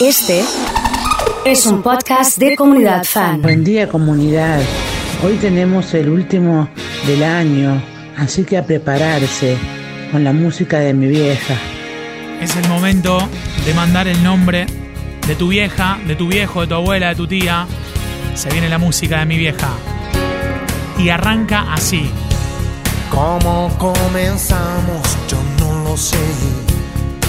Este es un podcast de comunidad fan. Buen día comunidad. Hoy tenemos el último del año, así que a prepararse con la música de mi vieja. Es el momento de mandar el nombre de tu vieja, de tu viejo, de tu abuela, de tu tía. Se viene la música de mi vieja. Y arranca así. ¿Cómo comenzamos? Yo no lo sé.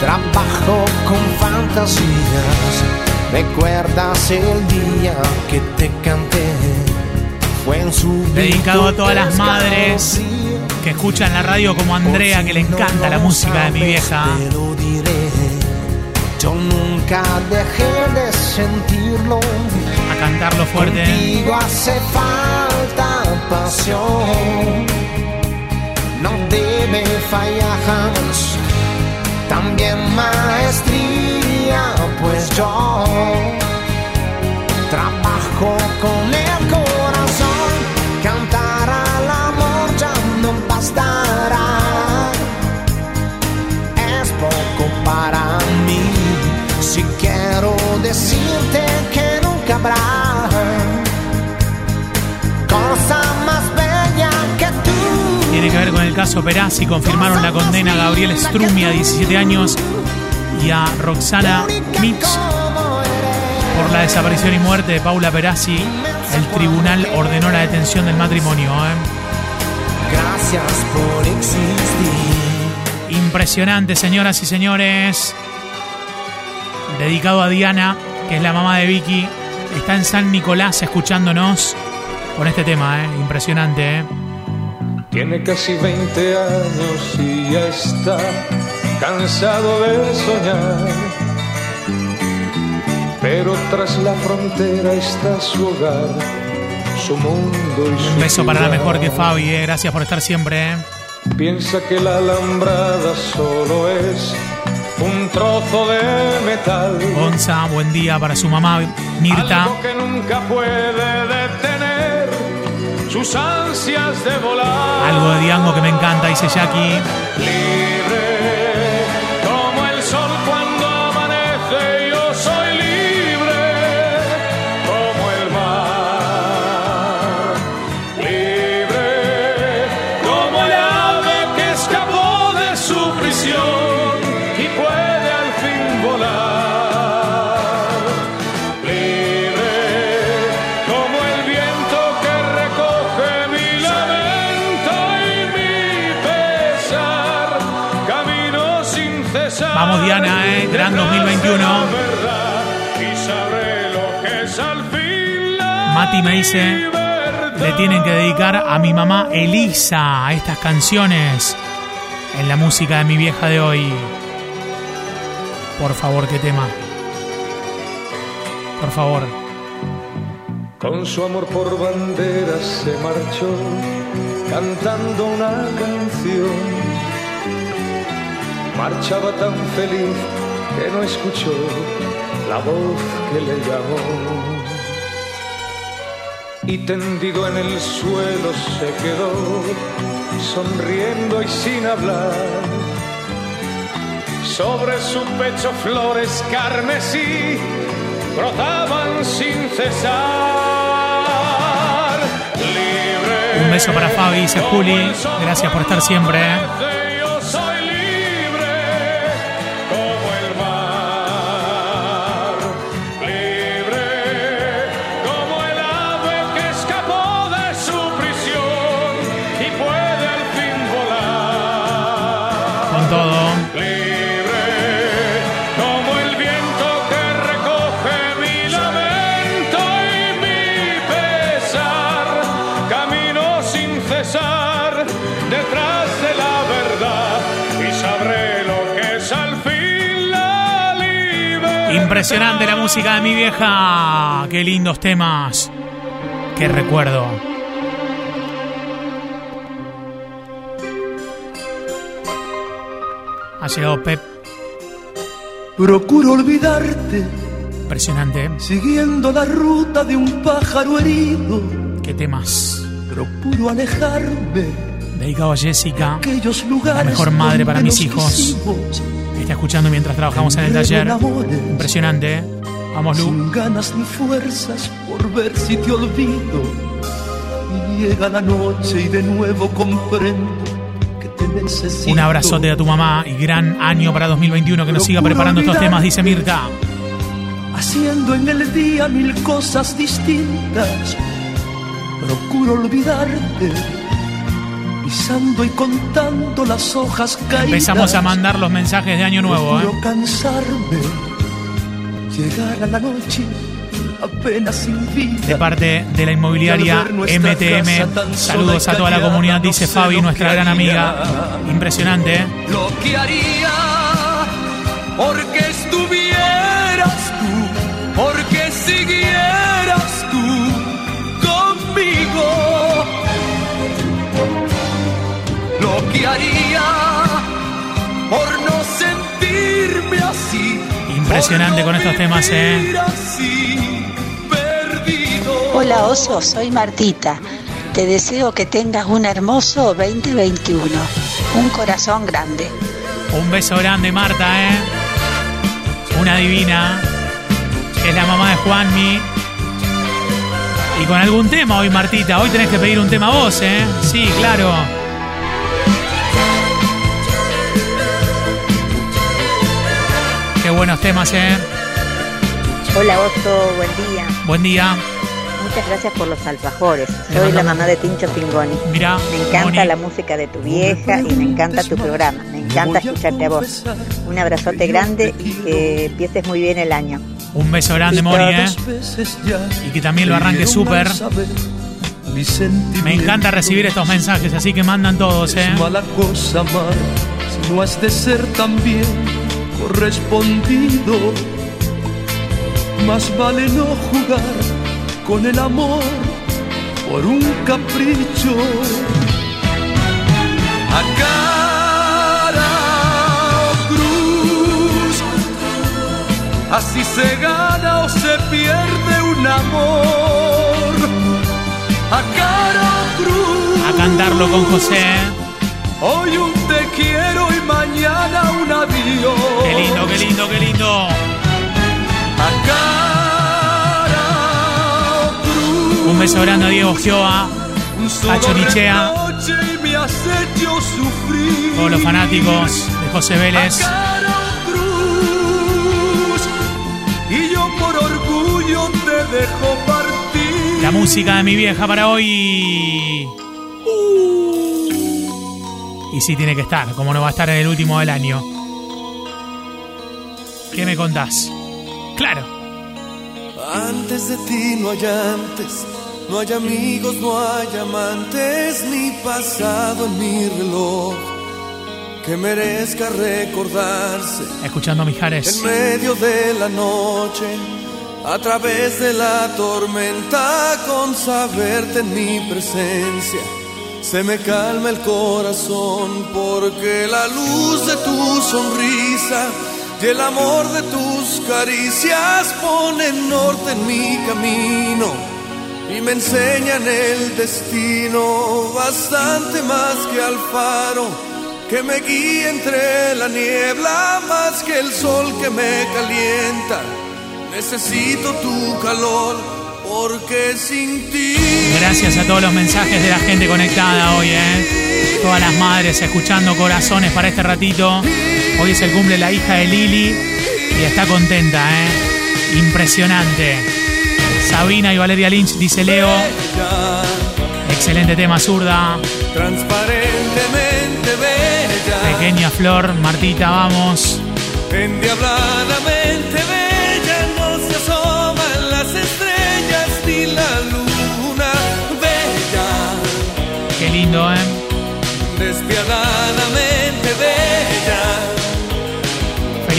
trabajo con fantasías. ¿Recuerdas el día que te canté? Fue en su Dedicado a todas las madres que escuchan la radio como Andrea, que le encanta la música de mi vieja. Yo nunca dejé de sentirlo. A cantarlo fuerte. Contigo hace falta pasión. No debe fallar jamás. También maestría, pues yo trabajo con Tiene que ver con el caso Perazzi. Confirmaron la condena a Gabriel Strumi a 17 años y a Roxana Mix por la desaparición y muerte de Paula Perazzi. El tribunal ordenó la detención del matrimonio. ¿eh? Gracias por existir. Impresionante, señoras y señores. Dedicado a Diana, que es la mamá de Vicky. Está en San Nicolás escuchándonos con este tema, ¿eh? Impresionante, ¿eh? Tiene casi 20 años y ya está cansado de soñar. Pero tras la frontera está su hogar, su mundo y su Un beso para la mejor que Fabi, ¿eh? Gracias por estar siempre, ¿eh? Piensa que la alambrada solo es un trozo de metal. Gonza, buen día para su mamá Mirta. Algo que nunca puede detener sus ansias de volar. Algo de Diango que me encanta, dice Jackie. Diana, eh, gran detrás 2021. de la verdad, y sabré lo que es al fin la Mati me dice. Le tienen que dedicar a mi mamá Elisa a estas canciones en la música de mi vieja de hoy. Por favor, qué tema. Por favor. Con su amor por banderas se marchó cantando una canción. Marchaba tan feliz que no escuchó la voz que le llamó. Y tendido en el suelo se quedó, sonriendo y sin hablar. Sobre su pecho flores carmesí brotaban sin cesar. Libre. Un beso para Fabi, dice Juli. Gracias por estar siempre. Impresionante la música de mi vieja. Qué lindos temas. Qué recuerdo. Ha llegado Pep. Procuro olvidarte, Impresionante. ¿eh? siguiendo la ruta de un pájaro herido. Qué temas. Procuro alejarme Dedicado a Jessica. aquellos lugares. mejor madre para mis hijos. quisimos, Está escuchando mientras trabajamos en el taller. Impresionante. ¿eh? Vamos, Lu. Sin ganas ni fuerzas por ver si te olvido. Y llega la noche y de nuevo comprendo que te necesito. Un abrazote a tu mamá y gran año para 2021 que nos siga preparando estos temas, dice Mirta. Haciendo en el día mil cosas distintas. Procuro olvidarte. Pisando y contando las hojas caídas. Empezamos a mandar los mensajes de año nuevo, ¿eh? Procuro cansarme. Llegar a la noche apenas sin vida. De parte de la inmobiliaria MTM. Saludos a toda la comunidad, dice Fabi, nuestra gran amiga. Impresionante, ¿eh? lo que haría porque Impresionante con estos temas, ¿eh? Hola Oso, soy Martita. Te deseo que tengas un hermoso 2021. Un corazón grande. Un beso grande, Marta, ¿eh? Una divina. Es la mamá de Juanmi. Y con algún tema hoy, Martita. Hoy tenés que pedir un tema vos, ¿eh? Sí, claro. Buenos temas, ¿eh? Hola Oso, buen día. Buen día. Muchas gracias por los alfajores. Soy la mamá de Tincho Pingoni. Mirá, Me encanta Moni. la música de tu vieja y me encanta tu programa. Me encanta escucharte a vos. Un abrazote grande y que empieces muy bien el año. Un beso grande, Moni, ¿eh? Y que también lo arranque súper. Me encanta recibir estos mensajes, así que mandan todos, ¿eh? Es mala cosa amar si no has de ser también correspondido. Más vale no jugar con el amor por un capricho. A cara o cruz, así se gana o se pierde un amor. A cara o cruz. A cantarlo con José. Hoy un te quiero y mañana un adiós. Qué lindo, qué lindo, qué lindo. Un beso grande a Diego Gioa, a Chorichea. todos los fanáticos de José Vélez. La música de mi vieja para hoy. Y sí tiene que estar, como no va a estar en el último del año. ¿Qué me contás? Claro. Antes de ti no hay antes, no hay amigos, no hay amantes, ni pasado en mi reloj que merezca recordarse Escuchando a en Mijares. medio de la noche, a través de la tormenta, con saberte en mi presencia. Se me calma el corazón porque la luz de tu sonrisa y el amor de tus caricias ponen norte en mi camino y me enseñan el destino bastante más que al faro que me guía entre la niebla más que el sol que me calienta. Necesito tu calor porque sin ti Gracias a todos los mensajes de la gente conectada hoy, ¿eh? Todas las madres escuchando corazones para este ratito. Hoy es el cumple de la hija de Lili y está contenta, ¿eh? Impresionante. Sabina y Valeria Lynch, dice Leo. Excelente tema zurda. transparentemente bella, Pequeña flor, Martita, vamos. endiabladamente bella, no se asoman las estrellas ni la luna bella, Qué lindo, ¿eh? despiadadamente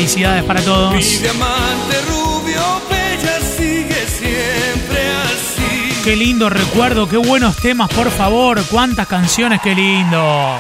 Felicidades para todos. Mi diamante rubio, bella, sigue siempre así. Qué lindo recuerdo, qué buenos temas, por favor. Cuántas canciones, qué lindo.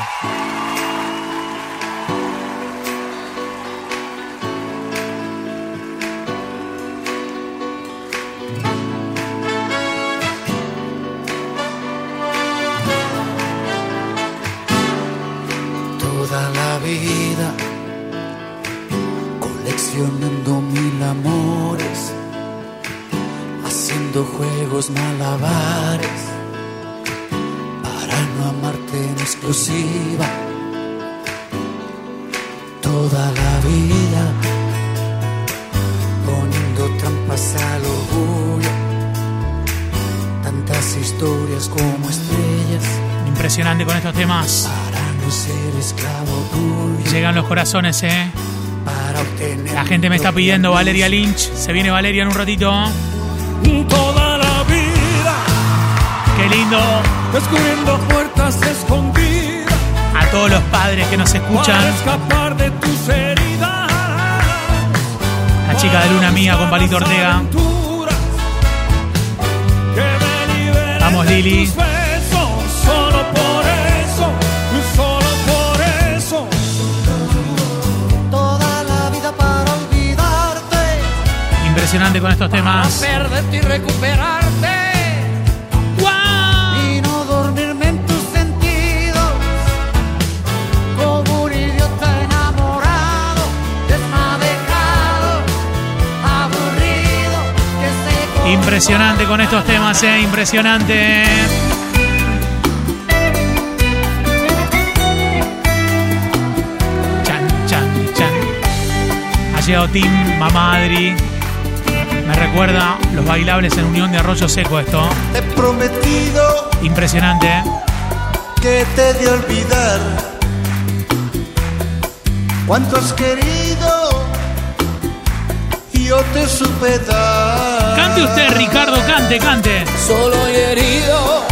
Tantas historias como estrellas Impresionante con estos temas. para no ser esclavo tuyo. Llegan los corazones, eh. Para obtener La gente me está pidiendo Valeria Lynch. Se viene Valeria en un ratito. Toda la vida Qué lindo. descubriendo puertas escondidas A todos los padres que nos para escuchan. escapar de tus heridas. La chica de Luna Mía con Palito Ortega. Lili. tus besos. Solo por eso, solo por eso. toda la vida para olvidarte, Impresionante con estos temas. perderte y recuperarte Impresionante con estos temas, eh. Impresionante. Chan, chan, chan. Ha llegado Tim, Mamá Adri. Me recuerda los bailables en Unión de Arroyo Seco esto. He prometido Impresionante, eh. que te de olvidar cuánto has querido y yo te supe dar. Cante usted, Ricardo, cante, cante. Solo y herido,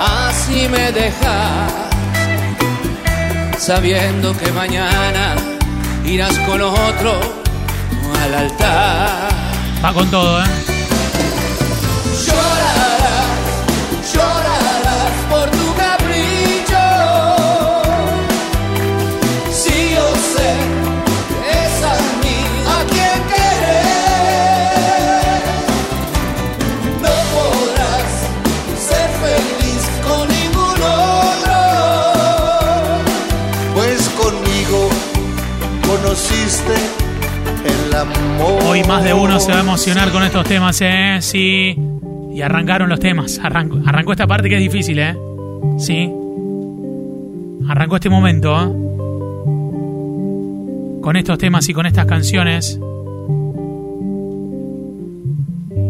así me dejas, sabiendo que mañana irás con otro al altar. Va con todo, ¿eh? Más de uno se va a emocionar con estos temas, ¿eh? Sí. Y arrancaron los temas. Arrancó, arrancó esta parte que es difícil, ¿eh? Sí. Arrancó este momento, ¿eh? Con estos temas y con estas canciones.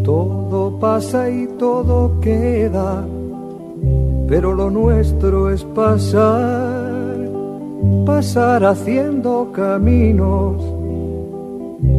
Todo pasa y todo queda, pero lo nuestro es pasar, pasar haciendo caminos,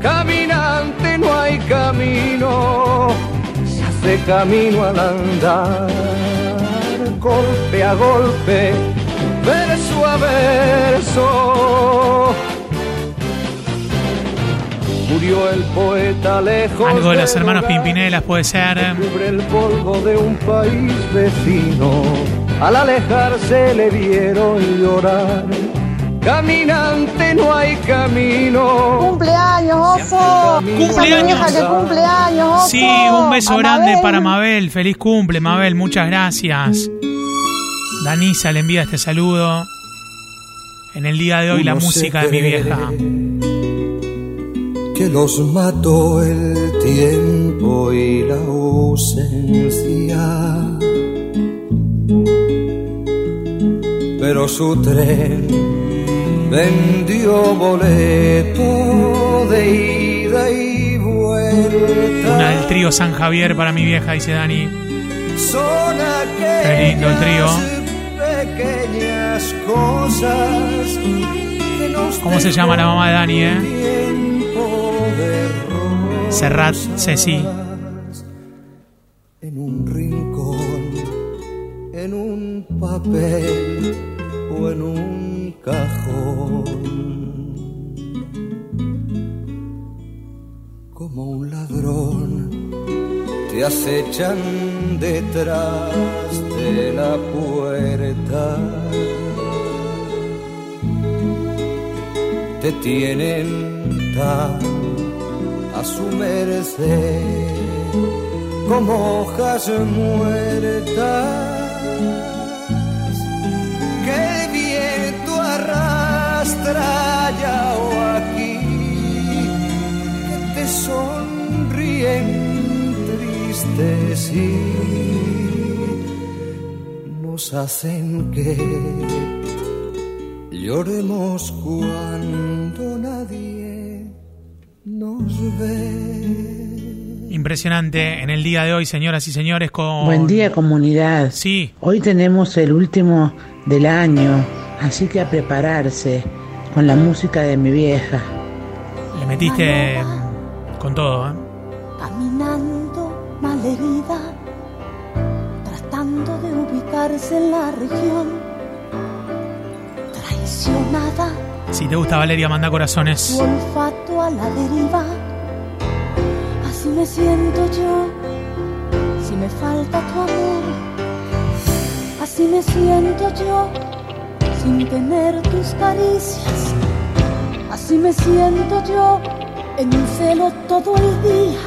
caminante no hay camino, se hace camino al andar. golpe a golpe, verso a verso. Murió el poeta lejos. Algo de los hermanos Pimpinelas puede ser. Cubre el polvo de un país vecino. Al alejarse le vieron llorar. Caminante no hay camino. Cumpleaños, Oso. Esa vieja que cumpleaños, Oso. Sí, un beso A grande Mabel. para Mabel. Feliz cumple, Mabel. Muchas gracias. Danisa le envía este saludo. En el día de hoy, la Uno música de mi vieja. que los mató el tiempo y la ausencia. Pero su tren vendió boleto de ida y vuelta. Una del trío San Javier para mi vieja, dice Dani. Son Qué lindo el trío. pequeñas cosas que nos ¿Cómo se llama la mamá de Dani, eh? tiempo de. Serrat Ceci. En un rincón, en un papel acechan detrás de la puerta. Te tienen tan a su merced como hojas muertas que el viento arrastra allá o aquí que te sonríen tristes y nos hacen que lloremos cuando nadie nos ve. Impresionante en el día de hoy, señoras y señores, con... Buen día comunidad. Sí. Hoy tenemos el último del año, así que a prepararse con la música de mi vieja. Le metiste con todo, ¿eh? La región, traicionada, Si te gusta Valeria, manda corazones. olfato a la deriva. Así me siento yo, si me falta tu amor. Así me siento yo, sin tener tus caricias. Así me siento yo, en un celo todo el día,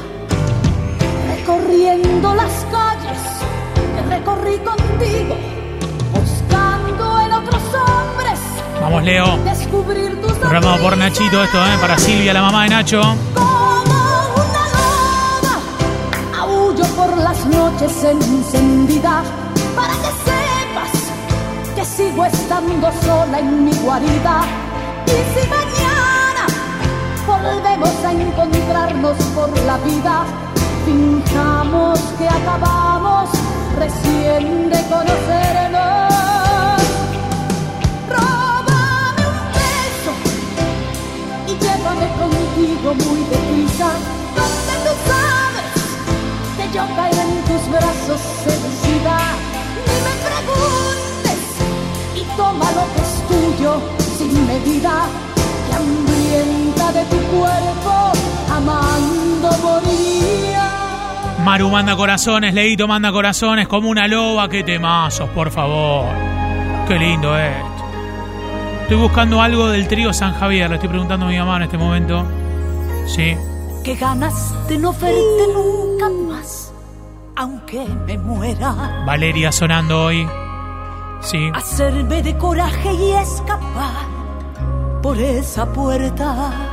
recorriendo las calles que recorrí contigo, Vamos, Leo. Programado por Nachito esto, ¿eh? Para Silvia, la mamá de Nacho. Por las noches encendida para que sepas que sigo estando sola en mi guarida. Y si mañana volvemos a encontrarnos por la vida, finjamos que acabamos recién de conocernos. Maru manda corazones, Leito manda corazones, como una loba. Qué temazos, por favor. Qué lindo esto. Estoy buscando algo del trío San Javier. Le estoy preguntando a mi mamá en este momento. Sí. Qué ganas de no verte nunca más, aunque me muera. Valeria sonando hoy. Sí. Hacerme de coraje y escapar por esa puerta.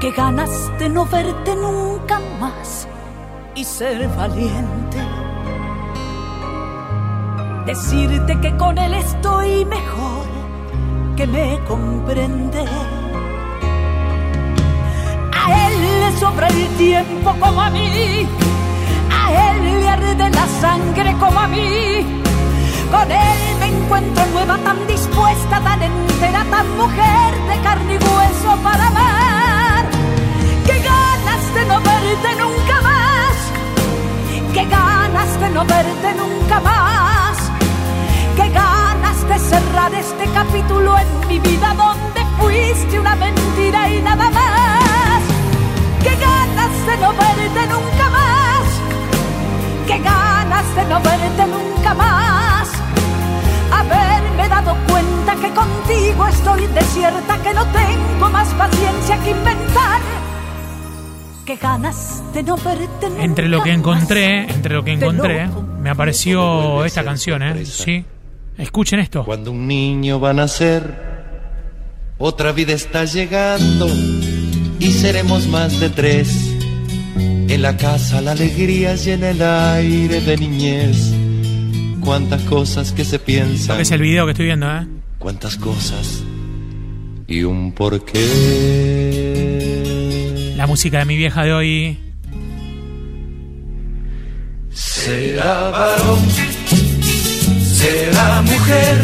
Qué ganas de no verte nunca más y ser valiente. Decirte que con él estoy mejor, que me comprende. A él le sobra el tiempo como a mí. A él le arde la sangre como a mí. Con él me encuentro nueva, tan dispuesta, tan entera, tan mujer de carne y hueso para amar. Qué ganas de no verte nunca más. Qué ganas de no verte nunca más. Qué ganas de cerrar este capítulo en mi vida donde fuiste una mentira y nada más. Qué ganas de no verte nunca más. Qué ganas de no verte nunca más. Haberme dado cuenta que contigo estoy desierta, que no tengo más paciencia que inventar. Qué ganas de no verte nunca Entre lo que encontré, entre lo que encontré, me apareció esta canción, ¿eh? Sí. Escuchen esto. Cuando un niño va a nacer, otra vida está llegando y seremos más de tres. En la casa la alegría y en el aire de niñez. Cuántas cosas que se piensan, Es el video que estoy viendo, ¿eh? cuántas cosas y un porqué. La música de mi vieja de hoy. Será varón, será mujer,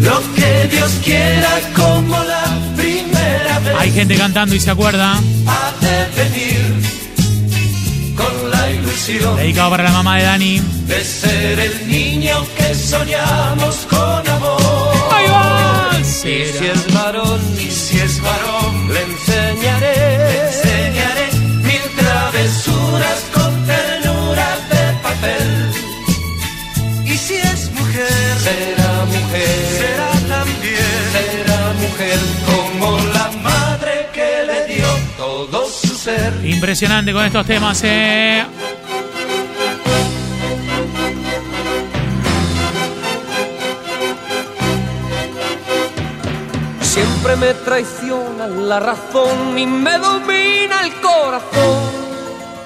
lo que Dios quiera como la primera vez. Hay gente cantando y se acuerda. Ha de venir con la ilusión Dedicado para la mamá de Dani. de ser el niño que soñamos con amor. Y si es varón, y si es varón, le enseñaré, le enseñaré mil travesuras con ternura de papel. Y si es mujer, será mujer, será también, será mujer como la madre que le dio todo su ser. Impresionante con estos temas, ¿eh? Siempre me traiciona la razón y me domina el corazón.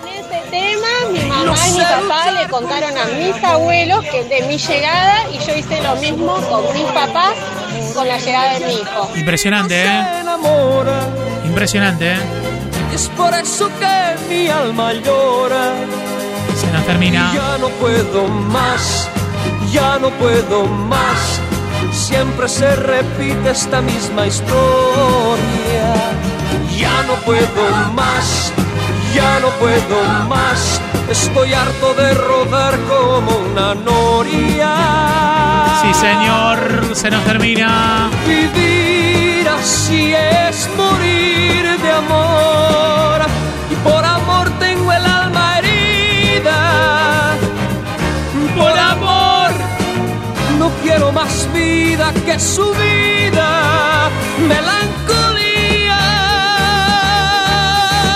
Ese tema, mi mamá No y mi papá le contaron a mis abuelos que de mi llegada y yo hice lo mismo con mis papás con la llegada de mi hijo. Impresionante, ¿eh? Impresionante, ¿eh? Es por eso que mi alma llora. Se nos termina. Ya no puedo más, ya no puedo más. Siempre se repite esta misma historia. Ya no puedo más, ya no puedo más. Estoy harto de rodar como una noria. Sí, señor. Se nos termina. Vivir así es morir de amor. Y por quiero más vida que su vida. Melancolía.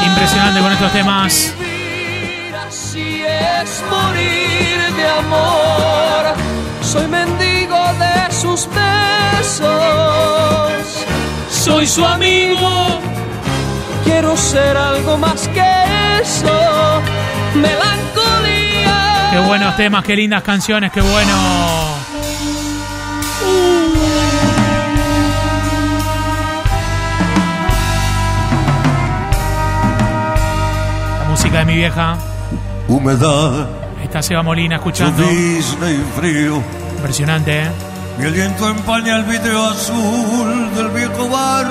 Impresionante con estos temas. Vivir así es morir de amor. Soy mendigo de sus besos. Soy su amigo. Quiero ser algo más que eso. Melancolía. Qué buenos temas, qué lindas canciones, qué bueno. Música de mi vieja. Humedad, Está Seba Molina escuchando. llovizna y frío. Impresionante, ¿eh? Mi aliento empaña el vidrio azul del viejo bar.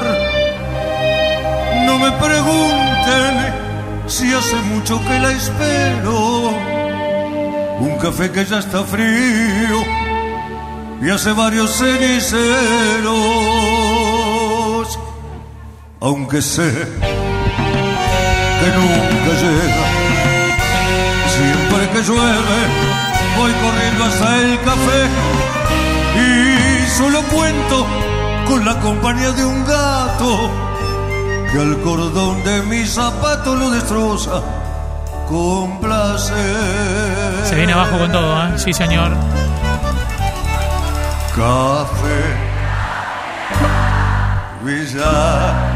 No me pregunten si hace mucho que la espero. Un café que ya está frío y hace varios ceniceros. Aunque sé que nunca llega. Siempre que llueve, voy corriendo hasta el café y solo cuento con la compañía de un gato que al cordón de mi zapato lo destroza con placer. Se viene abajo con todo, ¿eh? Sí, señor. Café, billar.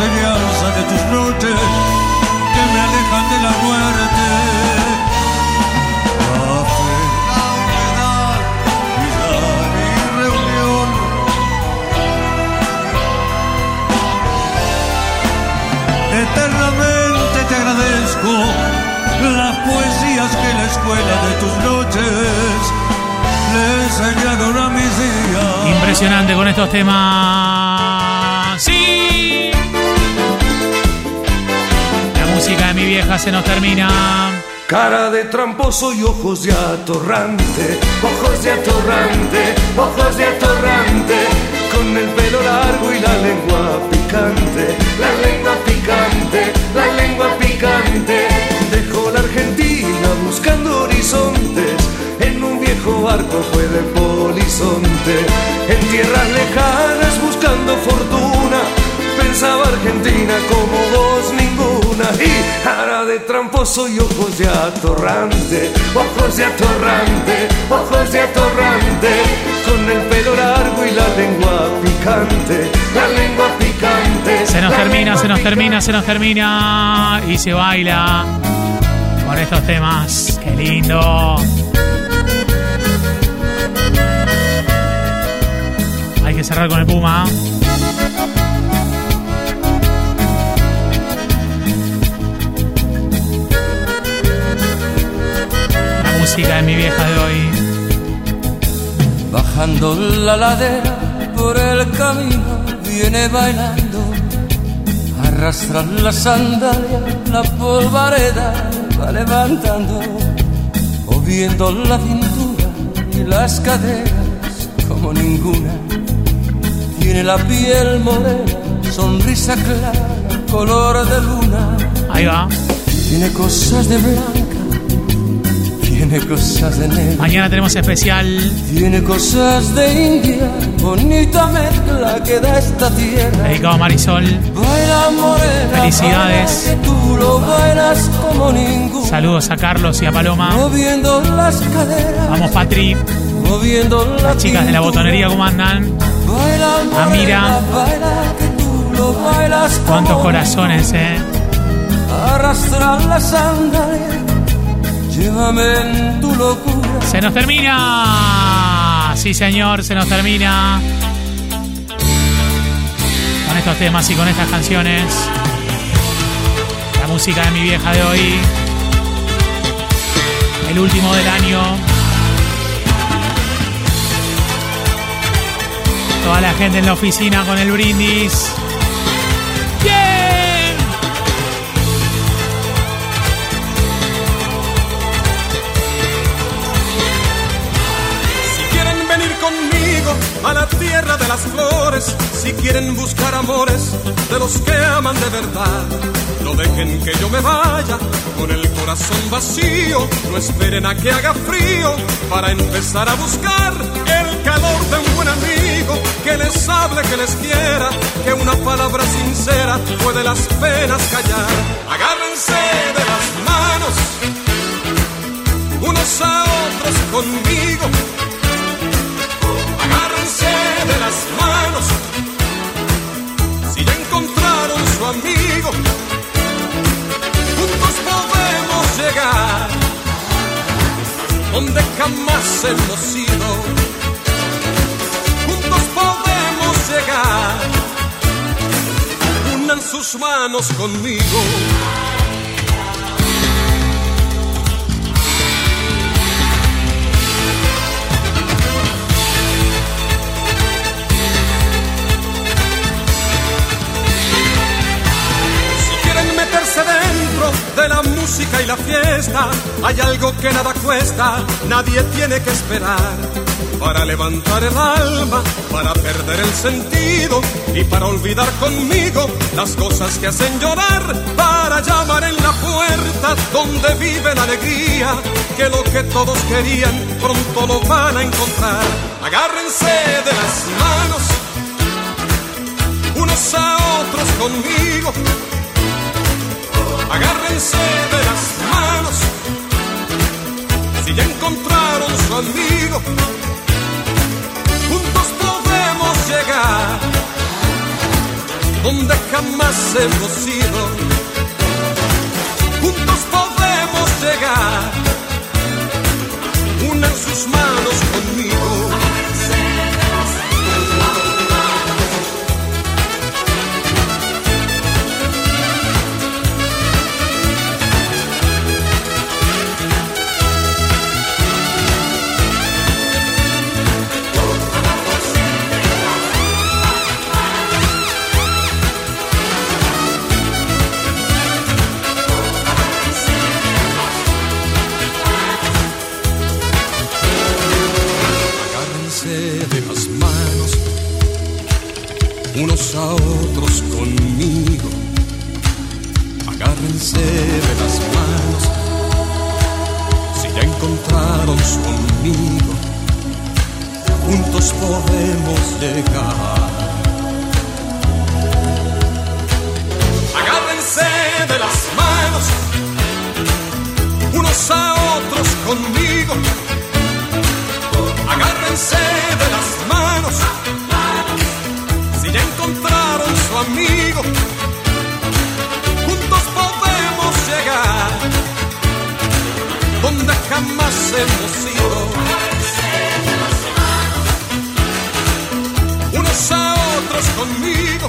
Enseñanza de tus noches que me alejan de la muerte. La humedad, billar y reunión. Eternamente te agradezco las poesías que la escuela de tus noches le enseñaron a mis días. Impresionante con estos temas. ¡Sí! Música de mi vieja se nos termina. Cara de tramposo y ojos de atorrante, ojos de atorrante, ojos de atorrante, con el pelo largo y la lengua picante, la lengua picante, la lengua picante. Dejó la Argentina buscando horizontes, en un viejo barco fue de polizonte, en tierras lejanas buscando fortuna, pensaba Argentina como vos ninguna y cara de tramposo y ojos de atorrante, ojos de atorrante, ojos de atorrante, con el pelo largo y la lengua picante, la lengua picante. Se nos termina, se nos picante. termina, se nos termina. Y se baila con estos temas. ¡Qué lindo! Hay que cerrar con el Puma. Música de mi vieja de hoy. Bajando la ladera por el camino viene bailando. Arrastra la sandalia, la polvareda va levantando. Moviendo la cintura y las caderas como ninguna. Tiene la piel morena, sonrisa clara, color de luna. Ahí va. Tiene cosas de blanca, tiene cosas de negra. Mañana tenemos especial. Tiene cosas de India, bonita mezcla que da esta tierra. Dedicado a Marisol. Baila morena, Felicidades. baila que tú lo bailas como ningún. Saludos a Carlos y a Paloma. Moviendo las caderas, Vamos, Patri. moviendo las Chicas de la botonería, ¿cómo andan? Baila morena, Amira. baila que tú lo bailas como Cuántos corazones, eh. Arrastra la sandalia, llévame tu locura. Se nos termina. Sí, señor, se nos termina. Con estos temas y con estas canciones. La música de mi vieja de hoy. El último del año. Toda la gente en la oficina con el brindis. A la tierra de las flores, si quieren buscar amores de los que aman de verdad, no dejen que yo me vaya con el corazón vacío, no esperen a que haga frío para empezar a buscar el calor de un buen amigo que les hable, que les quiera, que una palabra sincera puede las penas callar. Agárrense de las manos unos a otros conmigo. De las manos si ya encontraron su amigo. Juntos podemos llegar donde jamás hemos ido. Juntos podemos llegar. Unan sus manos conmigo. Dentro de la música y la fiesta, hay algo que nada cuesta, nadie tiene que esperar. Para levantar el alma, para perder el sentido y para olvidar conmigo las cosas que hacen llorar, para llamar en la puerta donde vive la alegría, que lo que todos querían pronto lo van a encontrar. Agárrense de las manos, unos a otros conmigo. De las manos si ya encontraron su amigo. Juntos podemos llegar donde jamás hemos ido. Juntos podemos llegar. Unan sus manos conmigo. Unos a otros conmigo. Agárrense de las manos si ya encontraron su amigo. Juntos podemos llegar. Agárrense de las manos unos a otros conmigo. Agárrense de las manos amigo. Juntos podemos llegar donde jamás hemos ido. Unos a otros conmigo.